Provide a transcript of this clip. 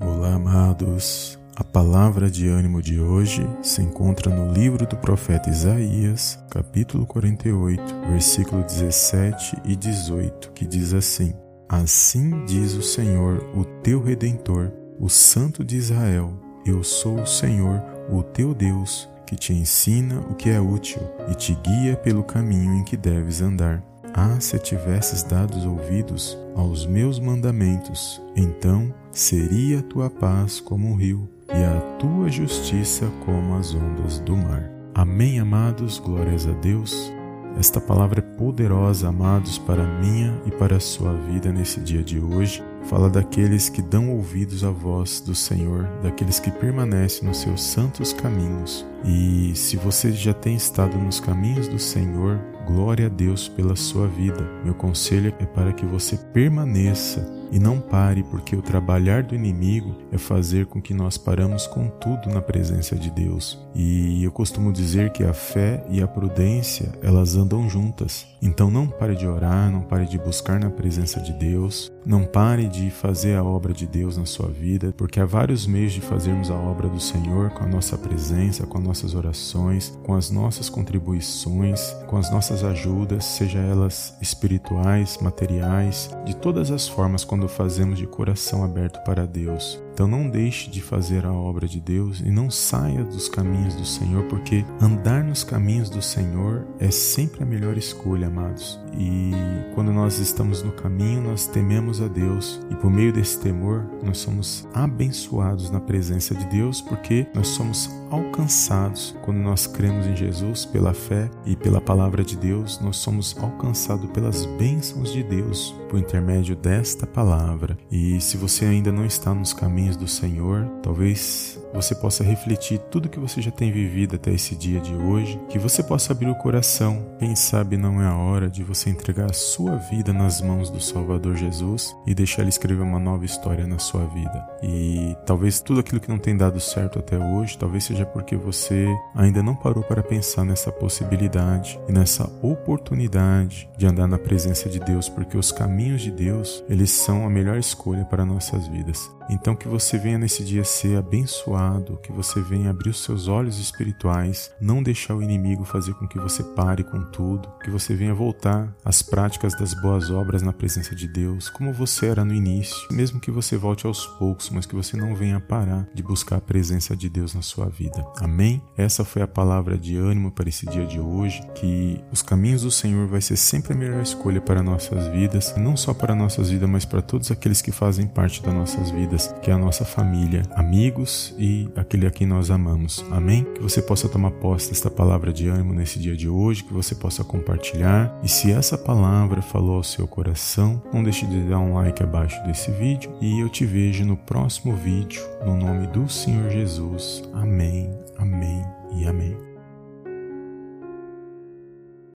Olá, amados. A palavra de ânimo de hoje se encontra no livro do profeta Isaías, capítulo 48, versículo 17 e 18, que diz assim: Assim diz o Senhor, o teu redentor, o Santo de Israel: Eu sou o Senhor, o teu Deus, que te ensina o que é útil e te guia pelo caminho em que deves andar. Ah, se tivesses dado ouvidos aos meus mandamentos, então seria a tua paz como um rio e a tua justiça como as ondas do mar. Amém, amados, glórias a Deus. Esta palavra é poderosa, amados, para minha e para a sua vida nesse dia de hoje. Fala daqueles que dão ouvidos à voz do Senhor, daqueles que permanecem nos seus santos caminhos. E se você já tem estado nos caminhos do Senhor, glória a Deus pela sua vida. Meu conselho é para que você permaneça e não pare, porque o trabalhar do inimigo é fazer com que nós paramos com tudo na presença de Deus. E eu costumo dizer que a fé e a prudência, elas andam juntas. Então não pare de orar, não pare de buscar na presença de Deus, não pare de fazer a obra de Deus na sua vida, porque há vários meios de fazermos a obra do Senhor com a nossa presença, com as nossas orações, com as nossas contribuições, com as nossas ajudas, seja elas espirituais, materiais, de todas as formas quando fazemos de coração aberto para Deus. Então não deixe de fazer a obra de Deus e não saia dos caminhos do Senhor, porque andar nos caminhos do Senhor é sempre a melhor escolha, amados. E quando nós estamos no caminho, nós tememos a Deus e por meio desse temor nós somos abençoados na presença de Deus, porque nós somos alcançados quando nós cremos em Jesus pela fé e pela palavra de Deus, nós somos alcançados pelas bênçãos de Deus por intermédio desta palavra. E se você ainda não está nos caminhos caminhos do Senhor, talvez você possa refletir tudo que você já tem vivido até esse dia de hoje, que você possa abrir o coração. Quem sabe não é a hora de você entregar a sua vida nas mãos do Salvador Jesus e deixar ele escrever uma nova história na sua vida. E talvez tudo aquilo que não tem dado certo até hoje, talvez seja porque você ainda não parou para pensar nessa possibilidade e nessa oportunidade de andar na presença de Deus, porque os caminhos de Deus, eles são a melhor escolha para nossas vidas. Então que você venha nesse dia ser abençoado, que você venha abrir os seus olhos espirituais, não deixar o inimigo fazer com que você pare com tudo, que você venha voltar às práticas das boas obras na presença de Deus, como você era no início, mesmo que você volte aos poucos, mas que você não venha parar de buscar a presença de Deus na sua vida. Amém? Essa foi a palavra de ânimo para esse dia de hoje, que os caminhos do Senhor vai ser sempre a melhor escolha para nossas vidas, não só para nossas vidas, mas para todos aqueles que fazem parte das nossas vidas que é a nossa família, amigos e aquele a quem nós amamos. Amém? Que você possa tomar posse desta palavra de ânimo nesse dia de hoje, que você possa compartilhar. E se essa palavra falou ao seu coração, não deixe de dar um like abaixo desse vídeo e eu te vejo no próximo vídeo, no nome do Senhor Jesus. Amém, amém e amém.